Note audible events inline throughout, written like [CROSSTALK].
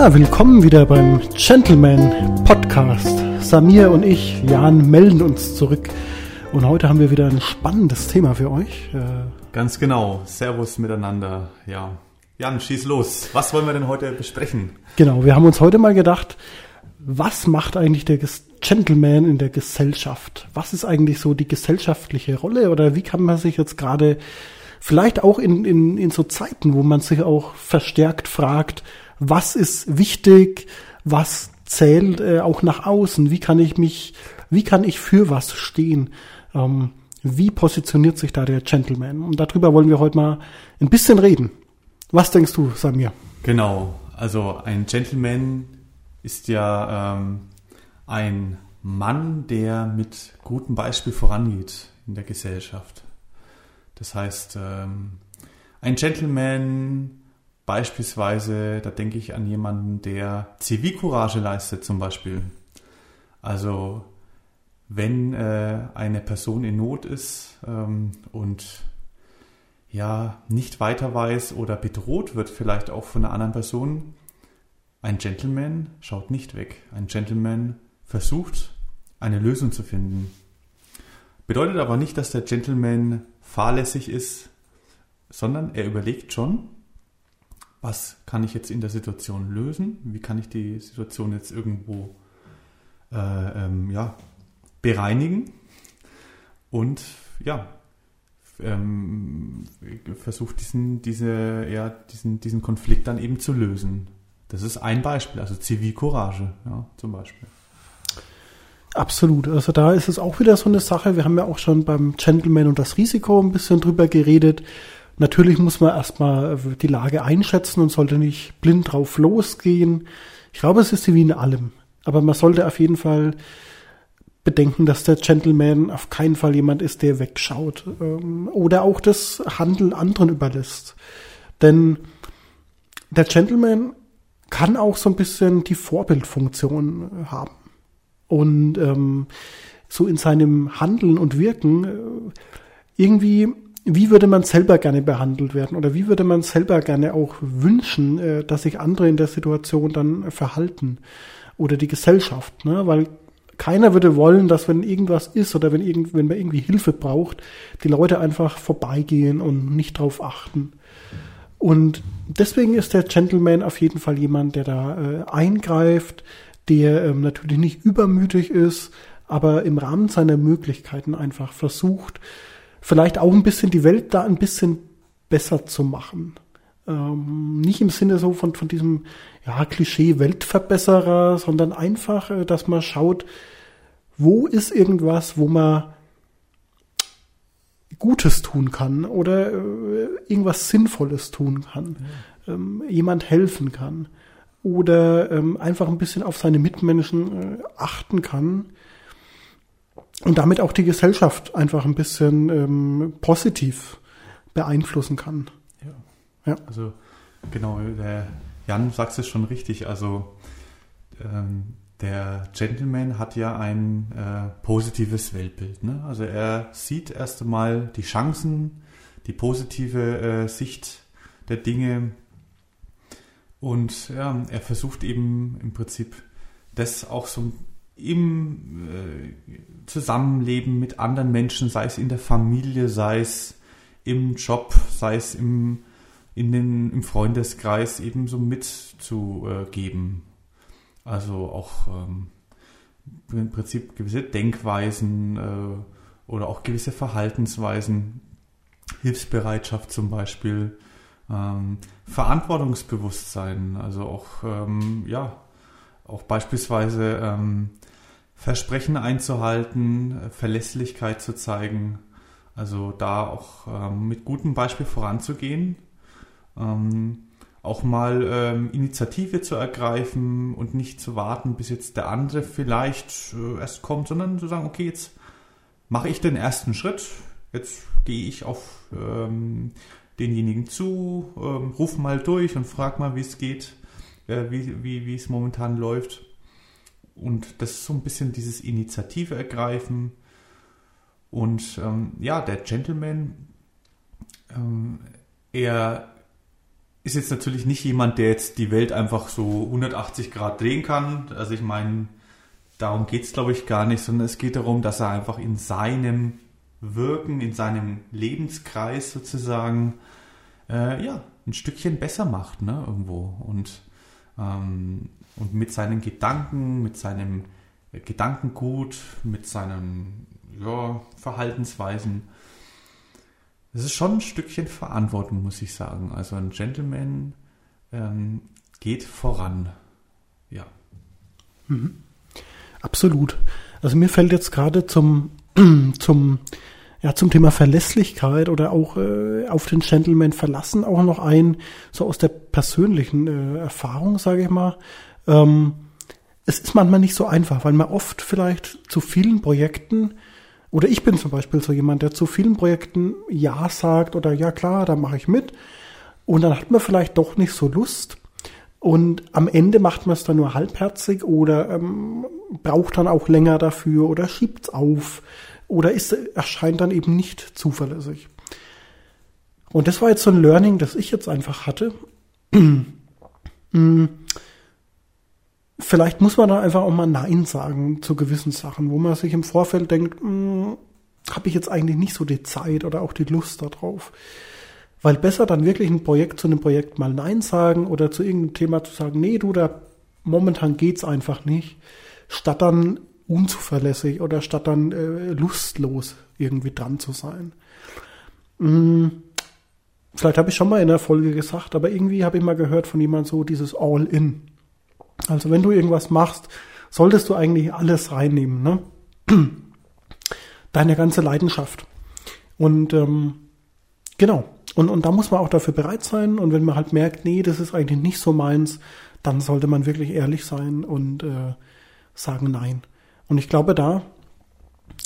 Ja, willkommen wieder beim Gentleman Podcast. Samir und ich, Jan, melden uns zurück. Und heute haben wir wieder ein spannendes Thema für euch. Äh, Ganz genau. Servus miteinander. Ja. Jan, schieß los. Was wollen wir denn heute besprechen? Genau, wir haben uns heute mal gedacht, was macht eigentlich der Gentleman in der Gesellschaft? Was ist eigentlich so die gesellschaftliche Rolle oder wie kann man sich jetzt gerade vielleicht auch in, in, in so Zeiten, wo man sich auch verstärkt fragt, was ist wichtig, was zählt äh, auch nach außen, wie kann ich mich, wie kann ich für was stehen, ähm, wie positioniert sich da der Gentleman? Und darüber wollen wir heute mal ein bisschen reden. Was denkst du, Samir? Genau, also ein Gentleman ist ja ähm, ein Mann, der mit gutem Beispiel vorangeht in der Gesellschaft. Das heißt, ähm, ein Gentleman beispielsweise, da denke ich an jemanden, der Zivilcourage leistet zum Beispiel. Also wenn äh, eine Person in Not ist ähm, und ja nicht weiter weiß oder bedroht wird vielleicht auch von einer anderen Person, ein Gentleman schaut nicht weg. Ein Gentleman versucht eine Lösung zu finden. Bedeutet aber nicht, dass der Gentleman fahrlässig ist, sondern er überlegt schon, was kann ich jetzt in der Situation lösen, wie kann ich die Situation jetzt irgendwo äh, ähm, ja, bereinigen und ja, ähm, versucht diesen, diese, ja, diesen, diesen Konflikt dann eben zu lösen. Das ist ein Beispiel, also Zivilcourage, ja, zum Beispiel. Absolut. Also da ist es auch wieder so eine Sache. Wir haben ja auch schon beim Gentleman und das Risiko ein bisschen drüber geredet. Natürlich muss man erstmal die Lage einschätzen und sollte nicht blind drauf losgehen. Ich glaube, es ist wie in allem. Aber man sollte auf jeden Fall bedenken, dass der Gentleman auf keinen Fall jemand ist, der wegschaut ähm, oder auch das Handeln anderen überlässt. Denn der Gentleman kann auch so ein bisschen die Vorbildfunktion haben und ähm, so in seinem Handeln und Wirken äh, irgendwie, wie würde man selber gerne behandelt werden oder wie würde man selber gerne auch wünschen, äh, dass sich andere in der Situation dann verhalten oder die Gesellschaft, ne? weil keiner würde wollen, dass wenn irgendwas ist oder wenn, irgend, wenn man irgendwie Hilfe braucht, die Leute einfach vorbeigehen und nicht drauf achten. Und deswegen ist der Gentleman auf jeden Fall jemand, der da äh, eingreift, der ähm, natürlich nicht übermütig ist, aber im Rahmen seiner Möglichkeiten einfach versucht, vielleicht auch ein bisschen die Welt da ein bisschen besser zu machen. Ähm, nicht im Sinne so von, von diesem ja, Klischee Weltverbesserer, sondern einfach, äh, dass man schaut, wo ist irgendwas, wo man Gutes tun kann oder äh, irgendwas Sinnvolles tun kann, ja. ähm, jemand helfen kann oder ähm, einfach ein bisschen auf seine Mitmenschen äh, achten kann und damit auch die Gesellschaft einfach ein bisschen ähm, positiv beeinflussen kann. Ja. ja. Also genau, der Jan sagt es schon richtig. Also ähm, der Gentleman hat ja ein äh, positives Weltbild. Ne? Also er sieht erst einmal die Chancen, die positive äh, Sicht der Dinge und ja, er versucht eben im Prinzip das auch so im äh, Zusammenleben mit anderen Menschen, sei es in der Familie, sei es im Job, sei es im, in den, im Freundeskreis eben so mitzugeben. Also auch ähm, im Prinzip gewisse Denkweisen äh, oder auch gewisse Verhaltensweisen, Hilfsbereitschaft zum Beispiel, ähm, Verantwortungsbewusstsein, also auch, ähm, ja, auch beispielsweise ähm, Versprechen einzuhalten, Verlässlichkeit zu zeigen, also da auch ähm, mit gutem Beispiel voranzugehen, ähm, auch mal ähm, Initiative zu ergreifen und nicht zu warten, bis jetzt der andere vielleicht äh, erst kommt, sondern zu sagen, okay, jetzt mache ich den ersten Schritt, jetzt gehe ich auf ähm, denjenigen zu, ähm, ruf mal durch und frag mal, wie es geht, äh, wie, wie, wie es momentan läuft. Und das ist so ein bisschen dieses Initiative ergreifen. Und ähm, ja, der Gentleman, ähm, er ist jetzt natürlich nicht jemand, der jetzt die Welt einfach so 180 Grad drehen kann. Also ich meine, darum geht es, glaube ich, gar nicht, sondern es geht darum, dass er einfach in seinem Wirken, in seinem Lebenskreis sozusagen, äh, ja, ein Stückchen besser macht, ne, irgendwo. Und, ähm, und mit seinen Gedanken, mit seinem Gedankengut, mit seinen ja, Verhaltensweisen. Das ist schon ein Stückchen Verantwortung, muss ich sagen. Also ein Gentleman ähm, geht voran. Ja. Mhm. Absolut. Also mir fällt jetzt gerade zum, [CLEARS THROAT] zum, ja, zum Thema Verlässlichkeit oder auch äh, auf den Gentleman verlassen auch noch ein, so aus der persönlichen äh, Erfahrung, sage ich mal. Ähm, es ist manchmal nicht so einfach, weil man oft vielleicht zu vielen Projekten oder ich bin zum Beispiel so jemand, der zu vielen Projekten Ja sagt oder ja klar, da mache ich mit. Und dann hat man vielleicht doch nicht so Lust. Und am Ende macht man es dann nur halbherzig oder ähm, braucht dann auch länger dafür oder schiebt es auf oder ist, erscheint dann eben nicht zuverlässig. Und das war jetzt so ein Learning, das ich jetzt einfach hatte. [CLEARS THROAT] Vielleicht muss man da einfach auch mal Nein sagen zu gewissen Sachen, wo man sich im Vorfeld denkt, hm, habe ich jetzt eigentlich nicht so die Zeit oder auch die Lust darauf. Weil besser dann wirklich ein Projekt zu einem Projekt mal Nein sagen oder zu irgendeinem Thema zu sagen, nee, du, da momentan geht's einfach nicht, statt dann unzuverlässig oder statt dann äh, lustlos irgendwie dran zu sein. Hm, vielleicht habe ich schon mal in der Folge gesagt, aber irgendwie habe ich mal gehört von jemand so dieses All-In. Also wenn du irgendwas machst, solltest du eigentlich alles reinnehmen, ne? Deine ganze Leidenschaft. Und ähm, genau. Und, und da muss man auch dafür bereit sein. Und wenn man halt merkt, nee, das ist eigentlich nicht so meins, dann sollte man wirklich ehrlich sein und äh, sagen Nein. Und ich glaube, da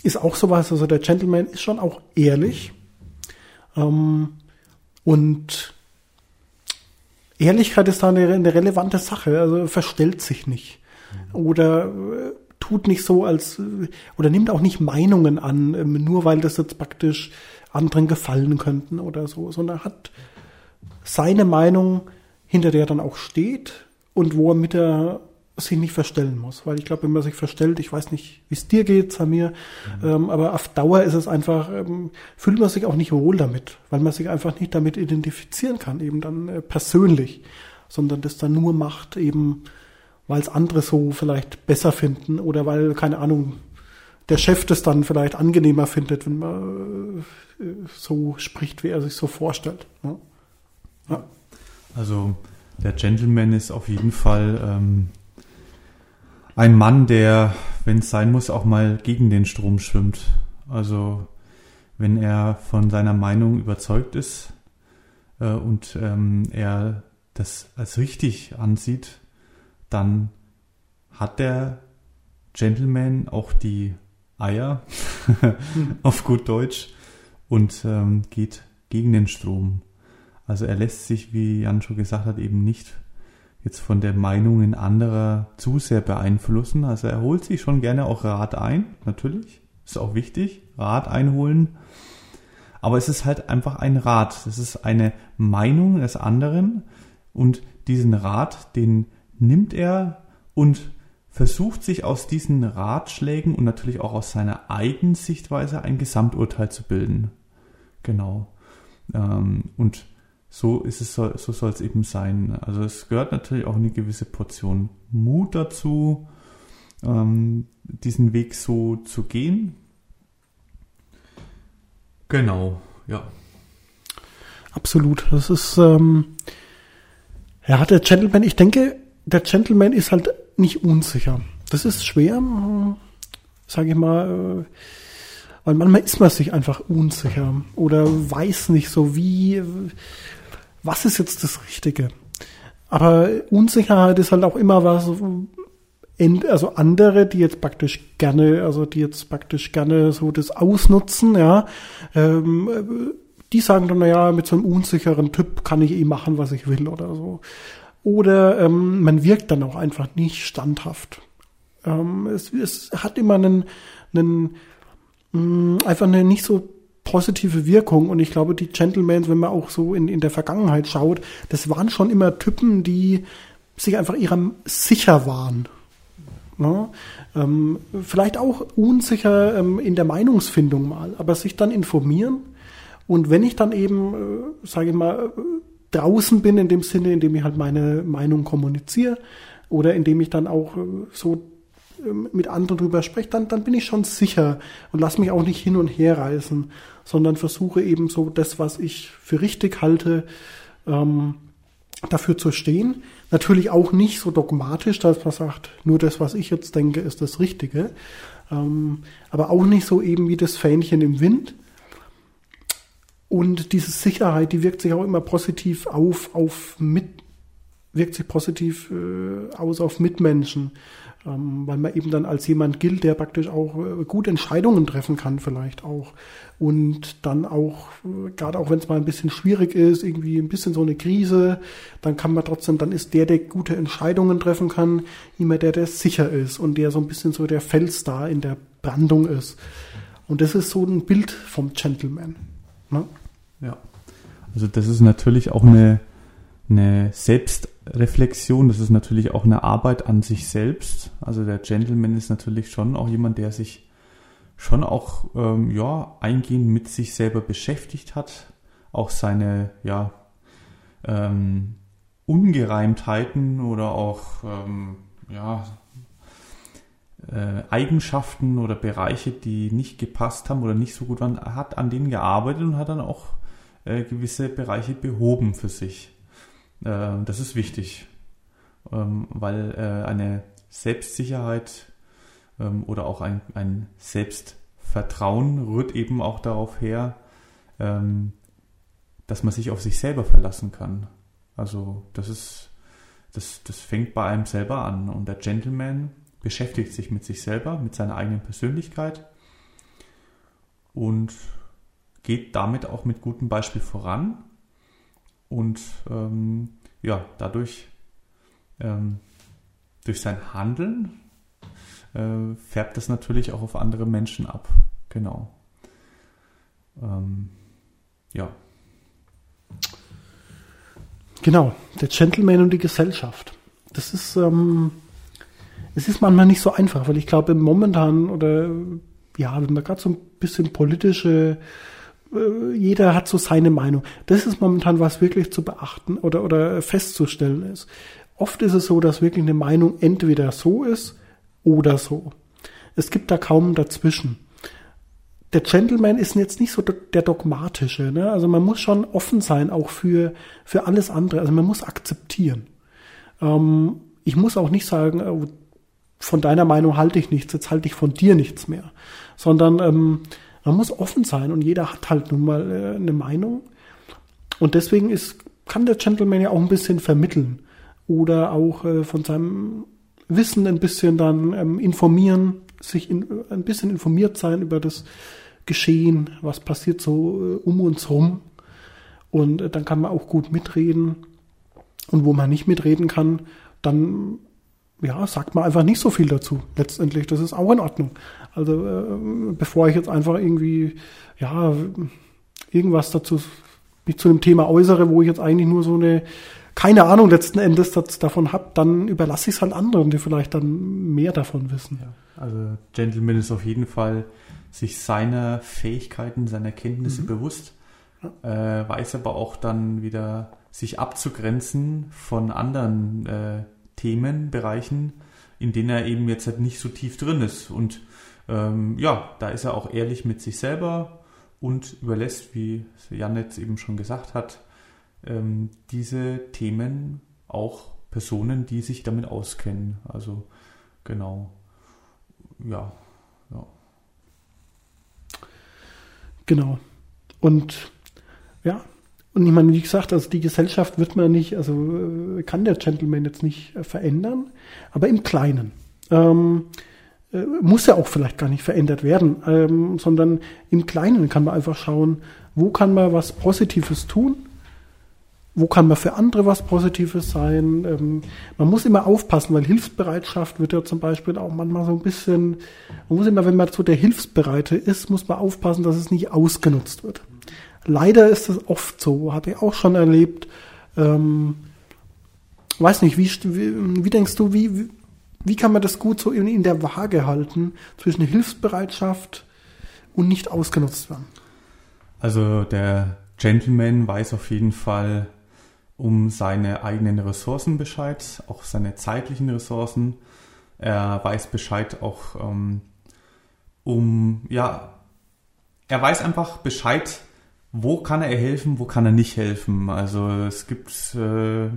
ist auch sowas, also der Gentleman ist schon auch ehrlich. Ähm, und Ehrlichkeit ist da eine, eine relevante Sache, also verstellt sich nicht. Oder äh, tut nicht so als, oder nimmt auch nicht Meinungen an, ähm, nur weil das jetzt praktisch anderen gefallen könnten oder so, sondern hat seine Meinung, hinter der er dann auch steht und wo er mit der sich nicht verstellen muss. Weil ich glaube, wenn man sich verstellt, ich weiß nicht, wie es dir geht, Samir, mhm. ähm, aber auf Dauer ist es einfach, ähm, fühlt man sich auch nicht wohl damit, weil man sich einfach nicht damit identifizieren kann, eben dann äh, persönlich, sondern das dann nur macht, eben weil es andere so vielleicht besser finden oder weil, keine Ahnung, der Chef das dann vielleicht angenehmer findet, wenn man äh, so spricht, wie er sich so vorstellt. Ne? Ja. Also der Gentleman ist auf jeden Fall ähm, ein Mann, der, wenn es sein muss, auch mal gegen den Strom schwimmt. Also wenn er von seiner Meinung überzeugt ist äh, und ähm, er das als richtig ansieht, dann hat der Gentleman auch die Eier [LAUGHS] auf gut Deutsch und ähm, geht gegen den Strom. Also er lässt sich, wie Jan schon gesagt hat, eben nicht jetzt von der Meinungen anderer zu sehr beeinflussen. Also er holt sich schon gerne auch Rat ein, natürlich. Ist auch wichtig, Rat einholen. Aber es ist halt einfach ein Rat. Es ist eine Meinung des anderen und diesen Rat, den nimmt er und versucht sich aus diesen Ratschlägen und natürlich auch aus seiner eigenen Sichtweise ein Gesamturteil zu bilden. Genau. Ähm, und so ist es, so soll es eben sein. Also es gehört natürlich auch eine gewisse Portion Mut dazu, ähm, diesen Weg so zu gehen. Genau, ja. Absolut. Das ist, ähm, ja, der Gentleman, ich denke, der Gentleman ist halt nicht unsicher. Das ist schwer, sage ich mal, äh, weil manchmal ist man sich einfach unsicher oder weiß nicht so wie, was ist jetzt das Richtige? Aber Unsicherheit ist halt auch immer was, also andere, die jetzt praktisch gerne, also die jetzt praktisch gerne so das ausnutzen, ja, ähm, die sagen dann, naja, mit so einem unsicheren Typ kann ich eh machen, was ich will oder so. Oder ähm, man wirkt dann auch einfach nicht standhaft. Ähm, es, es hat immer einen, einen mm, einfach eine nicht so positive Wirkung. Und ich glaube, die Gentlemen, wenn man auch so in, in der Vergangenheit schaut, das waren schon immer Typen, die sich einfach ihrem sicher waren. Ne? Ähm, vielleicht auch unsicher ähm, in der Meinungsfindung mal, aber sich dann informieren. Und wenn ich dann eben, äh, sage ich mal, draußen bin, in dem Sinne, in dem ich halt meine Meinung kommuniziere oder indem ich dann auch äh, so mit anderen drüber spreche, dann, dann bin ich schon sicher und lass mich auch nicht hin und her reißen, sondern versuche eben so das, was ich für richtig halte, ähm, dafür zu stehen. Natürlich auch nicht so dogmatisch, dass man sagt, nur das, was ich jetzt denke, ist das Richtige. Ähm, aber auch nicht so eben wie das Fähnchen im Wind. Und diese Sicherheit, die wirkt sich auch immer positiv auf, auf mit, wirkt sich positiv äh, aus auf Mitmenschen ähm, weil man eben dann als jemand gilt, der praktisch auch äh, gut Entscheidungen treffen kann vielleicht auch und dann auch, äh, gerade auch wenn es mal ein bisschen schwierig ist, irgendwie ein bisschen so eine Krise, dann kann man trotzdem, dann ist der, der gute Entscheidungen treffen kann, immer der, der sicher ist und der so ein bisschen so der Fels da in der Brandung ist. Und das ist so ein Bild vom Gentleman. Ne? Ja. Also das ist natürlich auch eine, eine Selbst Reflexion, das ist natürlich auch eine Arbeit an sich selbst. Also der Gentleman ist natürlich schon auch jemand, der sich schon auch ähm, ja eingehend mit sich selber beschäftigt hat, auch seine ja ähm, Ungereimtheiten oder auch ähm, ja äh, Eigenschaften oder Bereiche, die nicht gepasst haben oder nicht so gut waren, hat an denen gearbeitet und hat dann auch äh, gewisse Bereiche behoben für sich. Äh, das ist wichtig, ähm, weil äh, eine Selbstsicherheit ähm, oder auch ein, ein Selbstvertrauen rührt eben auch darauf her, ähm, dass man sich auf sich selber verlassen kann. Also das ist, das, das fängt bei einem selber an. Und der Gentleman beschäftigt sich mit sich selber, mit seiner eigenen Persönlichkeit und geht damit auch mit gutem Beispiel voran und ähm, ja, dadurch, ähm, durch sein Handeln, äh, färbt das natürlich auch auf andere Menschen ab. Genau. Ähm, ja. Genau, der Gentleman und die Gesellschaft. Das ist, ähm, es ist manchmal nicht so einfach, weil ich glaube, momentan oder ja, wenn man gerade so ein bisschen politische jeder hat so seine Meinung. Das ist momentan was wirklich zu beachten oder, oder festzustellen ist. Oft ist es so, dass wirklich eine Meinung entweder so ist oder so. Es gibt da kaum dazwischen. Der Gentleman ist jetzt nicht so der dogmatische. Ne? Also man muss schon offen sein, auch für, für alles andere. Also man muss akzeptieren. Ähm, ich muss auch nicht sagen, oh, von deiner Meinung halte ich nichts, jetzt halte ich von dir nichts mehr. Sondern ähm, man muss offen sein und jeder hat halt nun mal äh, eine Meinung. Und deswegen ist, kann der Gentleman ja auch ein bisschen vermitteln oder auch äh, von seinem Wissen ein bisschen dann ähm, informieren, sich in, ein bisschen informiert sein über das Geschehen, was passiert so äh, um uns rum. Und äh, dann kann man auch gut mitreden. Und wo man nicht mitreden kann, dann ja, sagt man einfach nicht so viel dazu. Letztendlich, das ist auch in Ordnung. Also äh, bevor ich jetzt einfach irgendwie, ja, irgendwas dazu mich zu einem Thema äußere, wo ich jetzt eigentlich nur so eine, keine Ahnung letzten Endes das, davon habe, dann überlasse ich es halt anderen, die vielleicht dann mehr davon wissen. Ja, also Gentleman ist auf jeden Fall sich seiner Fähigkeiten, seiner Kenntnisse mhm. bewusst, ja. äh, weiß aber auch dann wieder sich abzugrenzen von anderen äh, Themenbereichen, in denen er eben jetzt halt nicht so tief drin ist. Und ähm, ja, da ist er auch ehrlich mit sich selber und überlässt, wie Jan jetzt eben schon gesagt hat, ähm, diese Themen auch Personen, die sich damit auskennen. Also genau, ja, ja. Genau. Und ja, und ich meine, wie gesagt, also die Gesellschaft wird man nicht, also äh, kann der Gentleman jetzt nicht äh, verändern, aber im Kleinen. Ähm, äh, muss ja auch vielleicht gar nicht verändert werden, ähm, sondern im Kleinen kann man einfach schauen, wo kann man was Positives tun wo kann man für andere was Positives sein. Ähm, man muss immer aufpassen, weil Hilfsbereitschaft wird ja zum Beispiel auch manchmal so ein bisschen, man muss immer, wenn man so der Hilfsbereite ist, muss man aufpassen, dass es nicht ausgenutzt wird. Leider ist es oft so, hatte ich auch schon erlebt. Ähm, weiß nicht, wie, wie, wie denkst du, wie, wie kann man das gut so in, in der Waage halten zwischen Hilfsbereitschaft und nicht ausgenutzt werden? Also der Gentleman weiß auf jeden Fall um seine eigenen Ressourcen Bescheid, auch seine zeitlichen Ressourcen. Er weiß Bescheid auch ähm, um, ja, er weiß einfach Bescheid, wo kann er helfen, wo kann er nicht helfen. Also es gibt äh,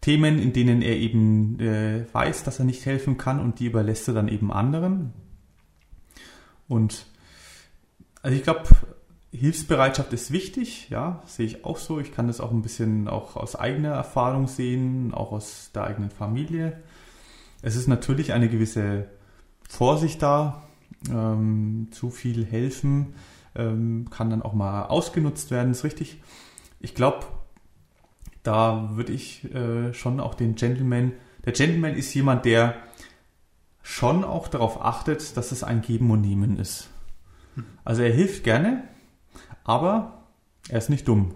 Themen, in denen er eben äh, weiß, dass er nicht helfen kann und die überlässt er dann eben anderen. Und also ich glaube, Hilfsbereitschaft ist wichtig, ja, sehe ich auch so. Ich kann das auch ein bisschen auch aus eigener Erfahrung sehen, auch aus der eigenen Familie. Es ist natürlich eine gewisse Vorsicht da. Ähm, zu viel helfen ähm, kann dann auch mal ausgenutzt werden, ist richtig. Ich glaube, da würde ich äh, schon auch den Gentleman, der Gentleman ist jemand, der schon auch darauf achtet, dass es ein Geben und Nehmen ist. Also er hilft gerne, aber er ist nicht dumm.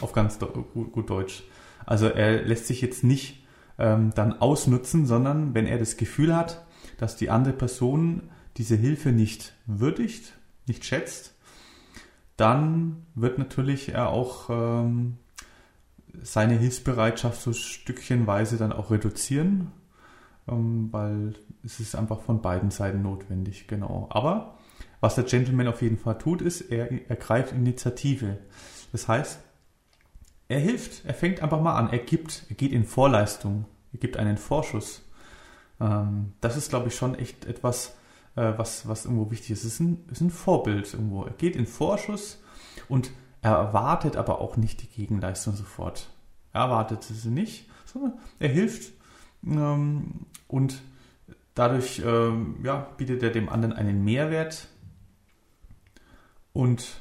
Auf ganz gut, Deutsch. Also er lässt sich jetzt nicht ähm, dann ausnutzen, sondern wenn er das Gefühl hat, dass die andere Person diese Hilfe nicht würdigt, nicht schätzt, dann wird natürlich er auch ähm, seine Hilfsbereitschaft so stückchenweise dann auch reduzieren, ähm, weil es ist einfach von beiden Seiten notwendig, genau. Aber was der Gentleman auf jeden Fall tut, ist, er ergreift Initiative. Das heißt, er hilft, er fängt einfach mal an, er gibt, er geht in Vorleistung, er gibt einen Vorschuss. Ähm, das ist, glaube ich, schon echt etwas, äh, was, was irgendwo wichtig ist. Es ist ein, ist ein Vorbild irgendwo. Er geht in Vorschuss und er erwartet aber auch nicht die Gegenleistung sofort. Er erwartet sie nicht, sondern er hilft ähm, und dadurch ähm, ja, bietet er dem anderen einen Mehrwert und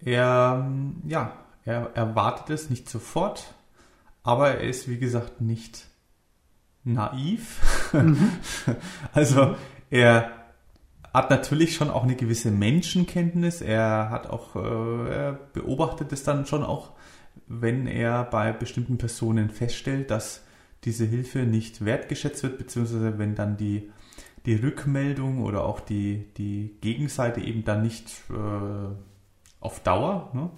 er, ja, er erwartet es nicht sofort, aber er ist, wie gesagt, nicht naiv. Mhm. [LAUGHS] also er hat natürlich schon auch eine gewisse Menschenkenntnis. Er hat auch, äh, er beobachtet es dann schon auch, wenn er bei bestimmten Personen feststellt, dass diese Hilfe nicht wertgeschätzt wird, beziehungsweise wenn dann die die Rückmeldung oder auch die, die Gegenseite eben dann nicht äh, auf Dauer ne,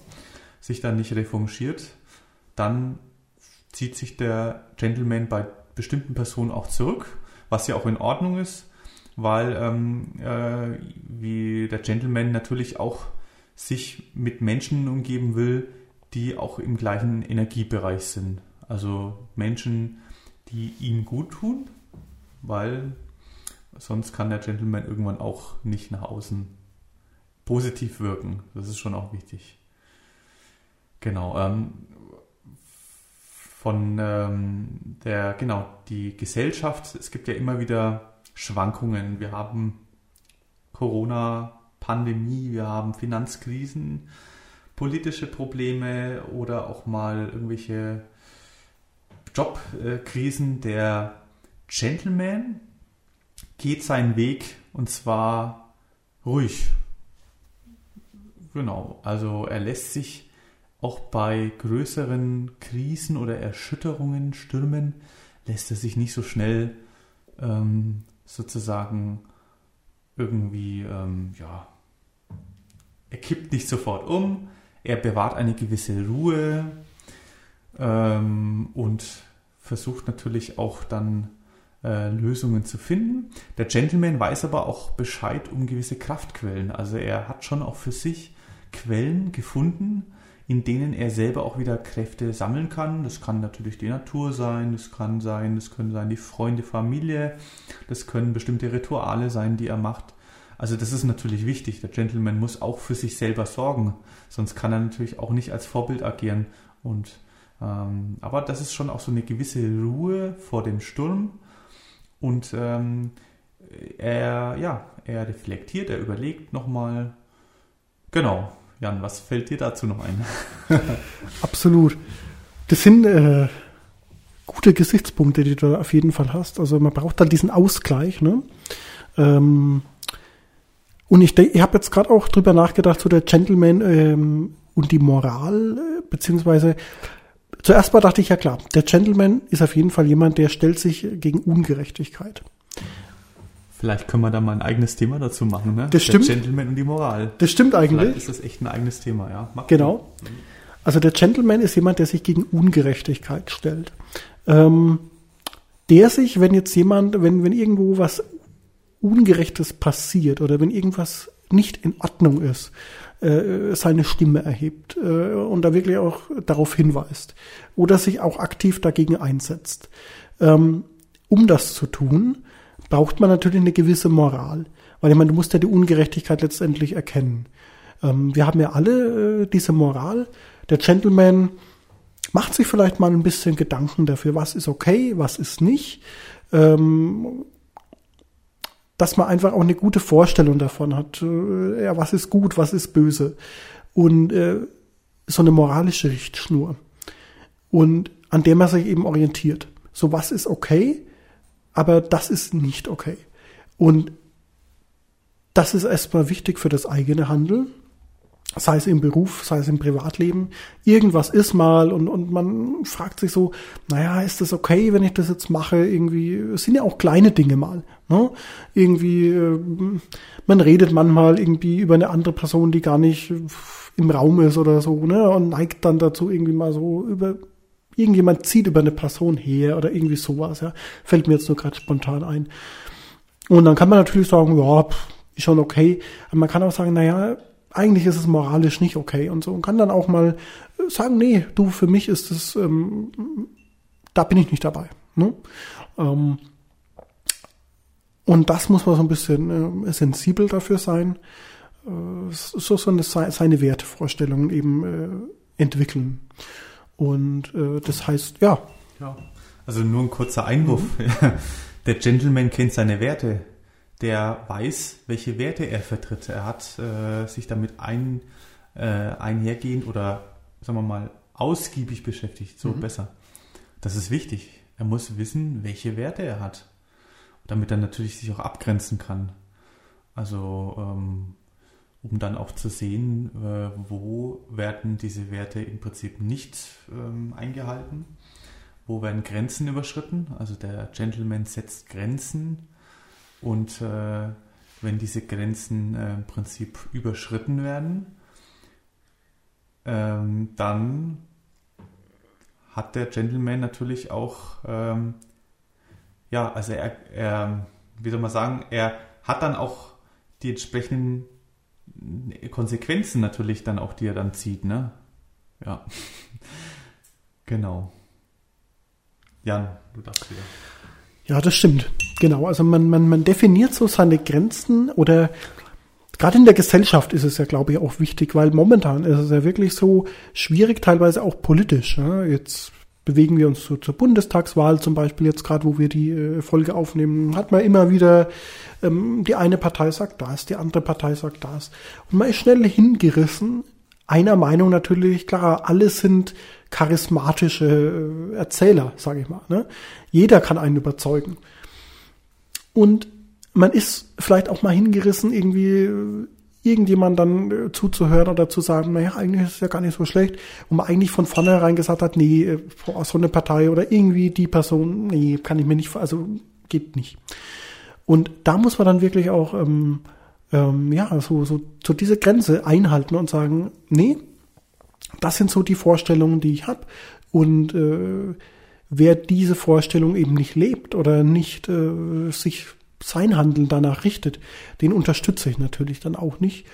sich dann nicht revanchiert, dann zieht sich der Gentleman bei bestimmten Personen auch zurück, was ja auch in Ordnung ist, weil ähm, äh, wie der Gentleman natürlich auch sich mit Menschen umgeben will, die auch im gleichen Energiebereich sind. Also Menschen, die ihm gut tun, weil sonst kann der Gentleman irgendwann auch nicht nach außen positiv wirken. Das ist schon auch wichtig. Genau. Ähm, von ähm, der, genau, die Gesellschaft, es gibt ja immer wieder Schwankungen. Wir haben Corona, Pandemie, wir haben Finanzkrisen, politische Probleme oder auch mal irgendwelche Jobkrisen. Der Gentleman, geht seinen Weg und zwar ruhig. Genau, also er lässt sich auch bei größeren Krisen oder Erschütterungen, Stürmen, lässt er sich nicht so schnell ähm, sozusagen irgendwie, ähm, ja, er kippt nicht sofort um, er bewahrt eine gewisse Ruhe ähm, und versucht natürlich auch dann äh, Lösungen zu finden. Der Gentleman weiß aber auch Bescheid um gewisse Kraftquellen. Also er hat schon auch für sich Quellen gefunden, in denen er selber auch wieder Kräfte sammeln kann. Das kann natürlich die Natur sein, das kann sein, das können sein die Freunde, Familie, das können bestimmte Rituale sein, die er macht. Also das ist natürlich wichtig. Der Gentleman muss auch für sich selber sorgen, sonst kann er natürlich auch nicht als Vorbild agieren. Und ähm, aber das ist schon auch so eine gewisse Ruhe vor dem Sturm und ähm, er, ja, er reflektiert, er überlegt nochmal. Genau, Jan, was fällt dir dazu noch ein? [LAUGHS] Absolut. Das sind äh, gute Gesichtspunkte, die du auf jeden Fall hast. Also man braucht dann diesen Ausgleich. Ne? Ähm, und ich, ich habe jetzt gerade auch drüber nachgedacht, so der Gentleman ähm, und die Moral, äh, beziehungsweise zuerst mal dachte ich ja klar, der Gentleman ist auf jeden Fall jemand, der stellt sich gegen Ungerechtigkeit. Vielleicht können wir da mal ein eigenes Thema dazu machen, ne? Das stimmt. Der Gentleman und die Moral. Das stimmt eigentlich. Vielleicht ist das echt ein eigenes Thema, ja. Mach genau. Also der Gentleman ist jemand, der sich gegen Ungerechtigkeit stellt. Ähm, der sich, wenn jetzt jemand, wenn, wenn irgendwo was Ungerechtes passiert oder wenn irgendwas nicht in Ordnung ist, äh, seine Stimme erhebt äh, und da wirklich auch darauf hinweist oder sich auch aktiv dagegen einsetzt. Ähm, um das zu tun, braucht man natürlich eine gewisse Moral, weil ich meine, du musst ja die Ungerechtigkeit letztendlich erkennen. Ähm, wir haben ja alle äh, diese Moral. Der Gentleman macht sich vielleicht mal ein bisschen Gedanken dafür, was ist okay, was ist nicht. Ähm, dass man einfach auch eine gute Vorstellung davon hat, äh, ja, was ist gut, was ist böse. Und äh, so eine moralische Richtschnur. Und an der man sich eben orientiert. So was ist okay, aber das ist nicht okay. Und das ist erstmal wichtig für das eigene Handeln sei es im Beruf, sei es im Privatleben, irgendwas ist mal und, und man fragt sich so, naja, ist das okay, wenn ich das jetzt mache? Irgendwie, es sind ja auch kleine Dinge mal. Ne? Irgendwie, äh, man redet manchmal irgendwie über eine andere Person, die gar nicht im Raum ist oder so, ne? Und neigt dann dazu irgendwie mal so über irgendjemand zieht über eine Person her oder irgendwie sowas, ja. Fällt mir jetzt nur gerade spontan ein. Und dann kann man natürlich sagen, ja, ist schon okay. Aber man kann auch sagen, naja, eigentlich ist es moralisch nicht okay und so und kann dann auch mal sagen, nee, du, für mich ist es, ähm, da bin ich nicht dabei. Ne? Ähm, und das muss man so ein bisschen äh, sensibel dafür sein, äh, so, so eine, seine Wertevorstellungen eben äh, entwickeln. Und äh, das heißt, ja. ja. Also nur ein kurzer Einwurf. Mhm. [LAUGHS] Der Gentleman kennt seine Werte der weiß, welche Werte er vertritt. Er hat äh, sich damit ein, äh, einhergehend oder, sagen wir mal, ausgiebig beschäftigt. So mhm. besser. Das ist wichtig. Er muss wissen, welche Werte er hat, damit er natürlich sich auch abgrenzen kann. Also, ähm, um dann auch zu sehen, äh, wo werden diese Werte im Prinzip nicht ähm, eingehalten, wo werden Grenzen überschritten. Also der Gentleman setzt Grenzen und äh, wenn diese Grenzen äh, im Prinzip überschritten werden, ähm, dann hat der Gentleman natürlich auch, ähm, ja, also er, er, wie soll man sagen, er hat dann auch die entsprechenden Konsequenzen natürlich dann auch, die er dann zieht, ne? Ja. [LAUGHS] genau. Jan, du darfst wieder. Ja, das stimmt. Genau. Also man, man, man definiert so seine Grenzen oder gerade in der Gesellschaft ist es ja, glaube ich, auch wichtig, weil momentan ist es ja wirklich so schwierig, teilweise auch politisch. Ja. Jetzt bewegen wir uns so zur Bundestagswahl zum Beispiel, jetzt gerade, wo wir die äh, Folge aufnehmen, hat man immer wieder, ähm, die eine Partei sagt das, die andere Partei sagt das. Und man ist schnell hingerissen, einer Meinung natürlich, klar, alle sind charismatische äh, Erzähler, sage ich mal. Ne? Jeder kann einen überzeugen. Und man ist vielleicht auch mal hingerissen, irgendwie irgendjemand dann äh, zuzuhören oder zu sagen, naja, eigentlich ist es ja gar nicht so schlecht, wo man eigentlich von vornherein gesagt hat, nee, so eine Partei oder irgendwie die Person, nee, kann ich mir nicht, also geht nicht. Und da muss man dann wirklich auch, ähm, ähm, ja, so, so, so diese Grenze einhalten und sagen, nee, das sind so die Vorstellungen, die ich habe. Und äh, wer diese Vorstellung eben nicht lebt oder nicht äh, sich sein Handeln danach richtet, den unterstütze ich natürlich dann auch nicht.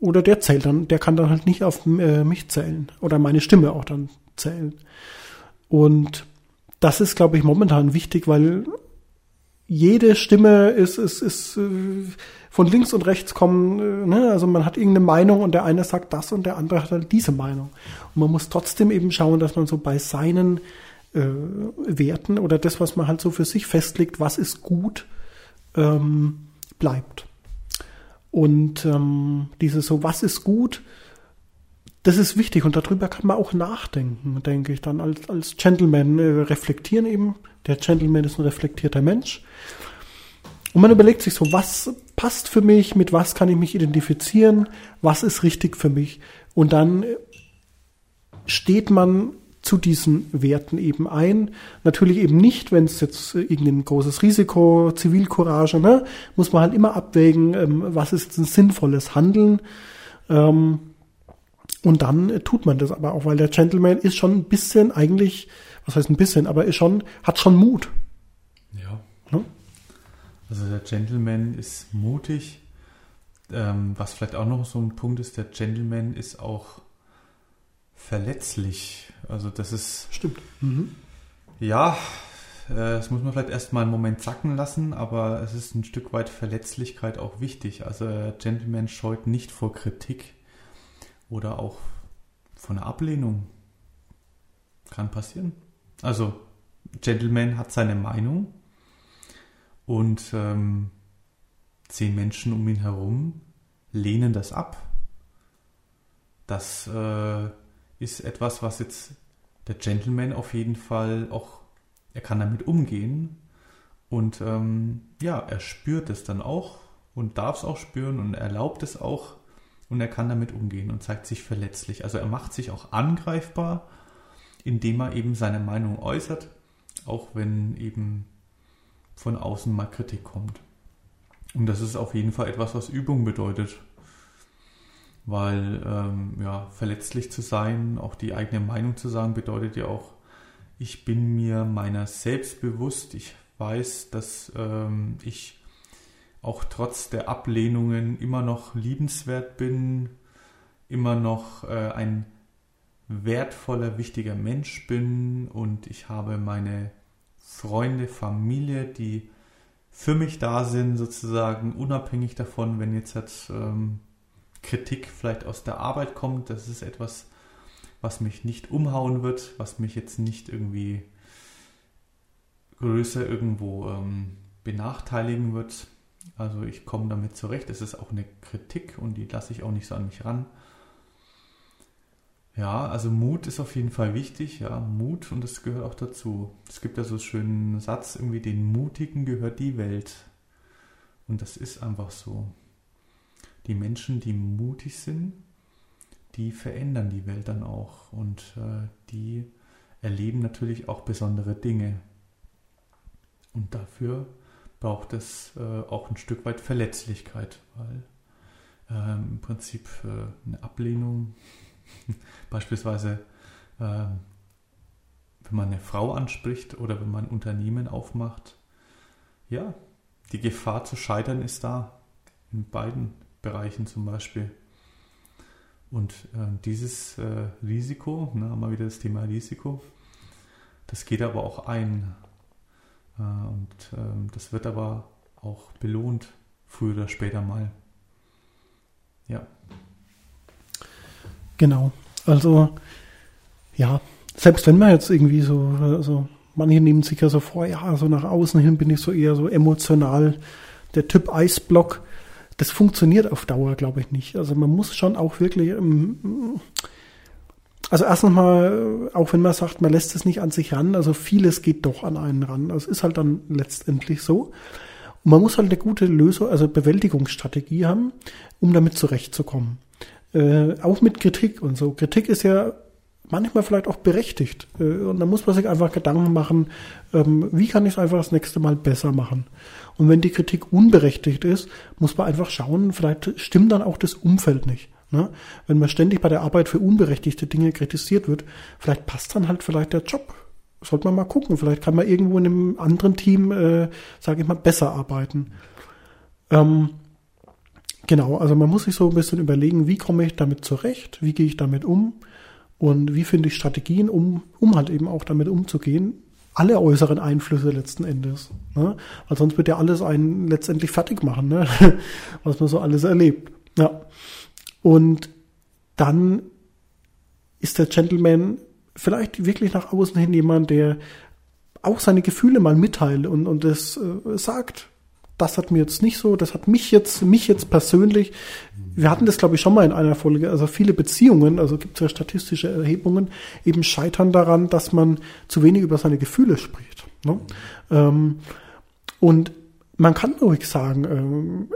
Oder der zählt dann, der kann dann halt nicht auf äh, mich zählen oder meine Stimme auch dann zählen. Und das ist, glaube ich, momentan wichtig, weil jede Stimme ist, ist, ist äh, von links und rechts kommen, äh, ne? also man hat irgendeine Meinung und der eine sagt das und der andere hat halt diese Meinung. Und man muss trotzdem eben schauen, dass man so bei seinen äh, Werten oder das, was man halt so für sich festlegt, was ist gut, ähm, bleibt. Und ähm, dieses so, was ist gut, das ist wichtig und darüber kann man auch nachdenken, denke ich dann als, als Gentleman äh, reflektieren eben. Der Gentleman ist ein reflektierter Mensch. Und man überlegt sich so, was passt für mich, mit was kann ich mich identifizieren, was ist richtig für mich. Und dann steht man zu diesen Werten eben ein. Natürlich eben nicht, wenn es jetzt irgendein großes Risiko, Zivilcourage, ne, muss man halt immer abwägen, ähm, was ist ein sinnvolles Handeln. Ähm, und dann tut man das aber auch, weil der Gentleman ist schon ein bisschen eigentlich, was heißt ein bisschen, aber ist schon, hat schon Mut. Ja. Ne? Also der Gentleman ist mutig. Ähm, was vielleicht auch noch so ein Punkt ist, der Gentleman ist auch verletzlich. Also das ist. Stimmt. Mhm. Ja, äh, das muss man vielleicht erstmal einen Moment sacken lassen, aber es ist ein Stück weit Verletzlichkeit auch wichtig. Also Gentleman scheut nicht vor Kritik oder auch von einer Ablehnung. Kann passieren. Also, Gentleman hat seine Meinung und ähm, zehn Menschen um ihn herum lehnen das ab. Das äh, ist etwas, was jetzt der Gentleman auf jeden Fall auch, er kann damit umgehen und ähm, ja, er spürt es dann auch und darf es auch spüren und erlaubt es auch und er kann damit umgehen und zeigt sich verletzlich. Also er macht sich auch angreifbar, indem er eben seine Meinung äußert, auch wenn eben von außen mal Kritik kommt. Und das ist auf jeden Fall etwas, was Übung bedeutet. Weil ähm, ja, verletzlich zu sein, auch die eigene Meinung zu sagen, bedeutet ja auch, ich bin mir meiner selbst bewusst, ich weiß, dass ähm, ich auch trotz der Ablehnungen immer noch liebenswert bin, immer noch äh, ein wertvoller, wichtiger Mensch bin und ich habe meine Freunde, Familie, die für mich da sind, sozusagen unabhängig davon, wenn jetzt, jetzt ähm, Kritik vielleicht aus der Arbeit kommt. Das ist etwas, was mich nicht umhauen wird, was mich jetzt nicht irgendwie größer irgendwo ähm, benachteiligen wird. Also ich komme damit zurecht. Es ist auch eine Kritik und die lasse ich auch nicht so an mich ran. Ja, also Mut ist auf jeden Fall wichtig, ja, Mut und das gehört auch dazu. Es gibt ja so einen schönen Satz, irgendwie den Mutigen gehört die Welt. Und das ist einfach so. Die Menschen, die mutig sind, die verändern die Welt dann auch und äh, die erleben natürlich auch besondere Dinge. Und dafür braucht es äh, auch ein Stück weit Verletzlichkeit, weil äh, im Prinzip äh, eine Ablehnung, [LAUGHS] beispielsweise äh, wenn man eine Frau anspricht oder wenn man ein Unternehmen aufmacht, ja, die Gefahr zu scheitern ist da, in beiden Bereichen zum Beispiel. Und äh, dieses äh, Risiko, ne, haben wir wieder das Thema Risiko, das geht aber auch ein. Äh, und ähm, das wird aber auch belohnt, früher oder später mal. Ja. Genau. Also, ja, selbst wenn man jetzt irgendwie so, also manche nehmen sich ja so vor, ja, so nach außen hin bin ich so eher so emotional, der Typ Eisblock, das funktioniert auf Dauer, glaube ich, nicht. Also man muss schon auch wirklich, ähm, also erstens mal, auch wenn man sagt, man lässt es nicht an sich ran, also vieles geht doch an einen ran. Das ist halt dann letztendlich so. Und man muss halt eine gute Lösung, also Bewältigungsstrategie haben, um damit zurechtzukommen. Äh, auch mit Kritik und so. Kritik ist ja manchmal vielleicht auch berechtigt. Äh, und da muss man sich einfach Gedanken machen, ähm, wie kann ich es einfach das nächste Mal besser machen. Und wenn die Kritik unberechtigt ist, muss man einfach schauen, vielleicht stimmt dann auch das Umfeld nicht. Ne? Wenn man ständig bei der Arbeit für unberechtigte Dinge kritisiert wird, vielleicht passt dann halt vielleicht der Job. Sollte man mal gucken. Vielleicht kann man irgendwo in einem anderen Team, äh, sage ich mal, besser arbeiten. Ähm, genau, also man muss sich so ein bisschen überlegen, wie komme ich damit zurecht, wie gehe ich damit um und wie finde ich Strategien, um, um halt eben auch damit umzugehen. Alle äußeren Einflüsse letzten Endes. Ne? Weil sonst wird ja alles einen letztendlich fertig machen, ne? [LAUGHS] was man so alles erlebt. Ja. Und dann ist der Gentleman vielleicht wirklich nach außen hin jemand, der auch seine Gefühle mal mitteilt und, und das äh, sagt. Das hat mir jetzt nicht so, das hat mich jetzt, mich jetzt persönlich wir hatten das, glaube ich, schon mal in einer Folge. Also viele Beziehungen, also gibt es ja statistische Erhebungen, eben scheitern daran, dass man zu wenig über seine Gefühle spricht. Ne? Ähm, und man kann ruhig sagen, ähm,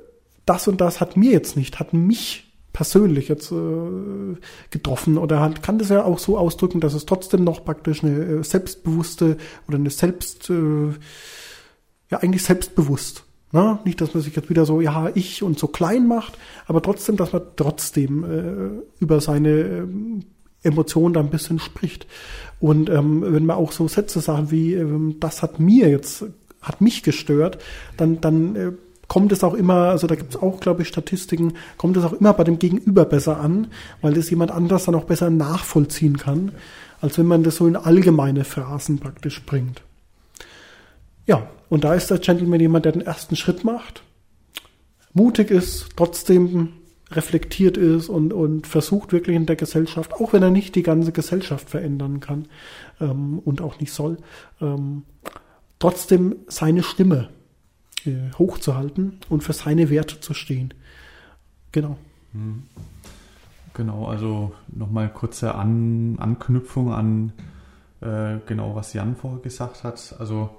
das und das hat mir jetzt nicht, hat mich persönlich jetzt äh, getroffen oder hat, kann das ja auch so ausdrücken, dass es trotzdem noch praktisch eine äh, selbstbewusste oder eine selbst, äh, ja eigentlich selbstbewusst. Ne? Nicht, dass man sich jetzt wieder so, ja, ich und so klein macht, aber trotzdem, dass man trotzdem äh, über seine äh, Emotionen da ein bisschen spricht. Und ähm, wenn man auch so Sätze sagt wie, ähm, das hat mir jetzt, hat mich gestört, dann, dann äh, kommt es auch immer, also da gibt es auch, glaube ich, Statistiken, kommt es auch immer bei dem Gegenüber besser an, weil das jemand anders dann auch besser nachvollziehen kann, als wenn man das so in allgemeine Phrasen praktisch bringt. Ja, und da ist der Gentleman jemand, der den ersten Schritt macht, mutig ist, trotzdem reflektiert ist und, und versucht wirklich in der Gesellschaft, auch wenn er nicht die ganze Gesellschaft verändern kann ähm, und auch nicht soll, ähm, trotzdem seine Stimme äh, hochzuhalten und für seine Werte zu stehen. Genau. Hm. Genau, also nochmal kurze an, Anknüpfung an äh, genau, was Jan vorher gesagt hat. Also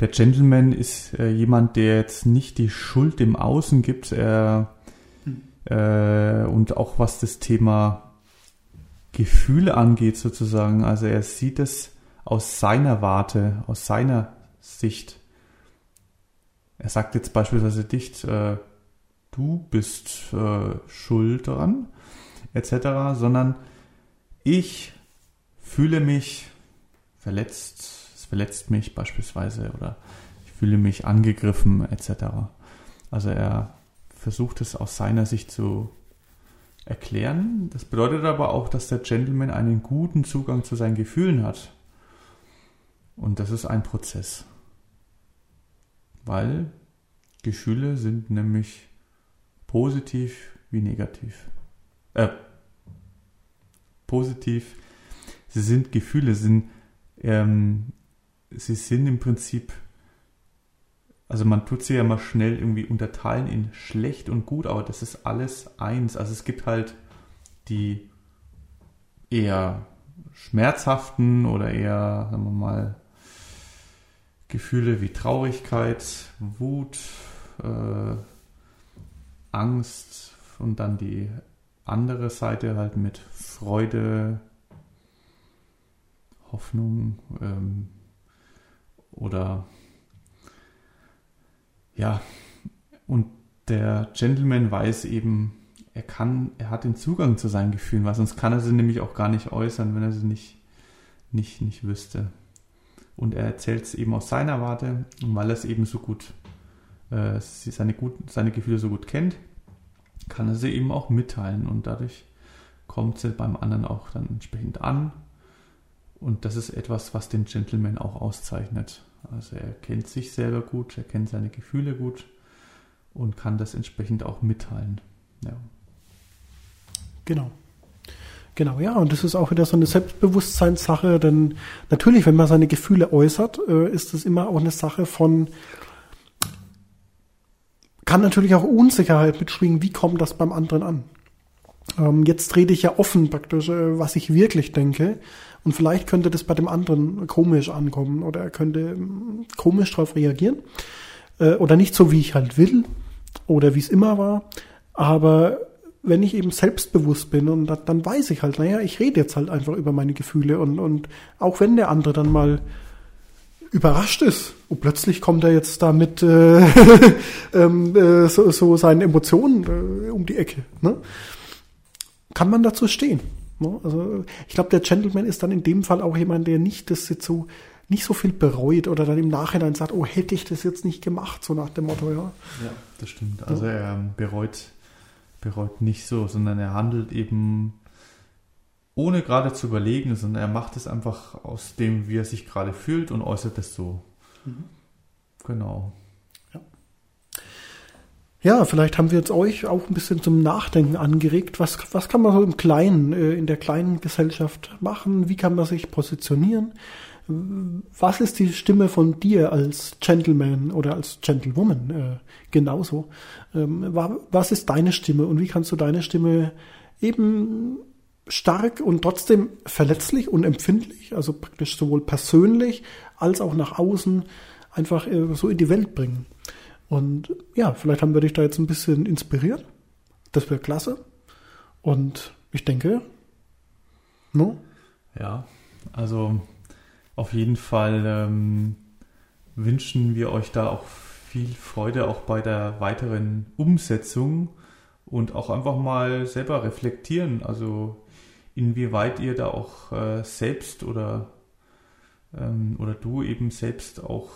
der Gentleman ist äh, jemand, der jetzt nicht die Schuld im Außen gibt hm. äh, und auch was das Thema Gefühle angeht sozusagen. Also er sieht es aus seiner Warte, aus seiner Sicht. Er sagt jetzt beispielsweise nicht, äh, du bist äh, schuld daran, etc., sondern ich fühle mich verletzt verletzt mich beispielsweise oder ich fühle mich angegriffen etc. Also er versucht es aus seiner Sicht zu erklären. Das bedeutet aber auch, dass der Gentleman einen guten Zugang zu seinen Gefühlen hat. Und das ist ein Prozess. Weil Gefühle sind nämlich positiv wie negativ. Äh, positiv. Sie sind Gefühle, sind ähm, sie sind im Prinzip, also man tut sie ja mal schnell irgendwie unterteilen in schlecht und gut, aber das ist alles eins. Also es gibt halt die eher schmerzhaften oder eher, sagen wir mal, Gefühle wie Traurigkeit, Wut, äh, Angst und dann die andere Seite halt mit Freude, Hoffnung, ähm, oder ja, und der Gentleman weiß eben, er kann, er hat den Zugang zu seinen Gefühlen, weil sonst kann er sie nämlich auch gar nicht äußern, wenn er sie nicht, nicht, nicht wüsste. Und er erzählt es eben aus seiner Warte, weil er es eben so gut, äh, seine, gut, seine Gefühle so gut kennt, kann er sie eben auch mitteilen und dadurch kommt sie beim anderen auch dann entsprechend an. Und das ist etwas, was den Gentleman auch auszeichnet. Also er kennt sich selber gut, er kennt seine Gefühle gut und kann das entsprechend auch mitteilen. Ja. Genau. Genau, ja, und das ist auch wieder so eine Selbstbewusstseinssache, denn natürlich, wenn man seine Gefühle äußert, äh, ist das immer auch eine Sache von, kann natürlich auch Unsicherheit mitschwingen, wie kommt das beim anderen an? Ähm, jetzt rede ich ja offen praktisch, äh, was ich wirklich denke. Und vielleicht könnte das bei dem anderen komisch ankommen oder er könnte ähm, komisch darauf reagieren. Äh, oder nicht so, wie ich halt will oder wie es immer war. Aber wenn ich eben selbstbewusst bin und dann weiß ich halt, naja, ich rede jetzt halt einfach über meine Gefühle und, und auch wenn der andere dann mal überrascht ist und plötzlich kommt er jetzt da mit äh, [LAUGHS] ähm, äh, so, so seinen Emotionen äh, um die Ecke, ne? Kann man dazu stehen. Ne? Also ich glaube, der Gentleman ist dann in dem Fall auch jemand, der nicht das jetzt so nicht so viel bereut oder dann im Nachhinein sagt, oh, hätte ich das jetzt nicht gemacht, so nach dem Motto, ja. Ja, das stimmt. Also er bereut, bereut nicht so, sondern er handelt eben ohne gerade zu überlegen, sondern er macht es einfach aus dem, wie er sich gerade fühlt und äußert es so. Mhm. Genau. Ja, vielleicht haben wir jetzt euch auch ein bisschen zum Nachdenken angeregt. Was, was kann man so im Kleinen, äh, in der kleinen Gesellschaft machen? Wie kann man sich positionieren? Was ist die Stimme von dir als Gentleman oder als Gentlewoman äh, genauso? Ähm, was ist deine Stimme und wie kannst du deine Stimme eben stark und trotzdem verletzlich und empfindlich, also praktisch sowohl persönlich als auch nach außen einfach äh, so in die Welt bringen. Und ja, vielleicht haben wir dich da jetzt ein bisschen inspiriert. Das wäre klasse. Und ich denke, no? Ja, also auf jeden Fall ähm, wünschen wir euch da auch viel Freude auch bei der weiteren Umsetzung und auch einfach mal selber reflektieren. Also inwieweit ihr da auch äh, selbst oder, ähm, oder du eben selbst auch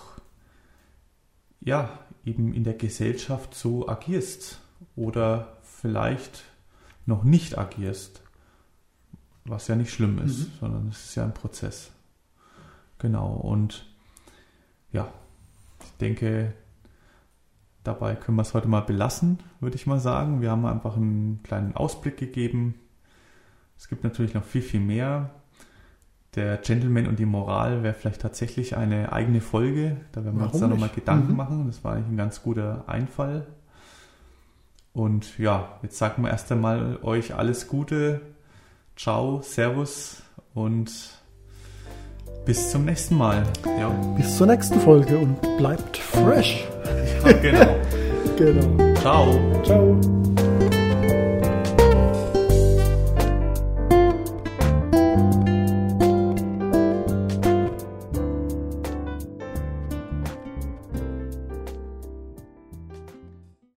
ja, eben in der Gesellschaft so agierst oder vielleicht noch nicht agierst, was ja nicht schlimm ist, mhm. sondern es ist ja ein Prozess. Genau, und ja, ich denke, dabei können wir es heute mal belassen, würde ich mal sagen. Wir haben einfach einen kleinen Ausblick gegeben. Es gibt natürlich noch viel, viel mehr. Der Gentleman und die Moral wäre vielleicht tatsächlich eine eigene Folge. Da werden wir Warum uns da nochmal Gedanken mhm. machen. Das war eigentlich ein ganz guter Einfall. Und ja, jetzt sagen wir erst einmal euch alles Gute. Ciao, Servus und bis zum nächsten Mal. Ja. Bis zur nächsten Folge und bleibt fresh. Ja, genau. [LAUGHS] genau. Ciao. Ciao.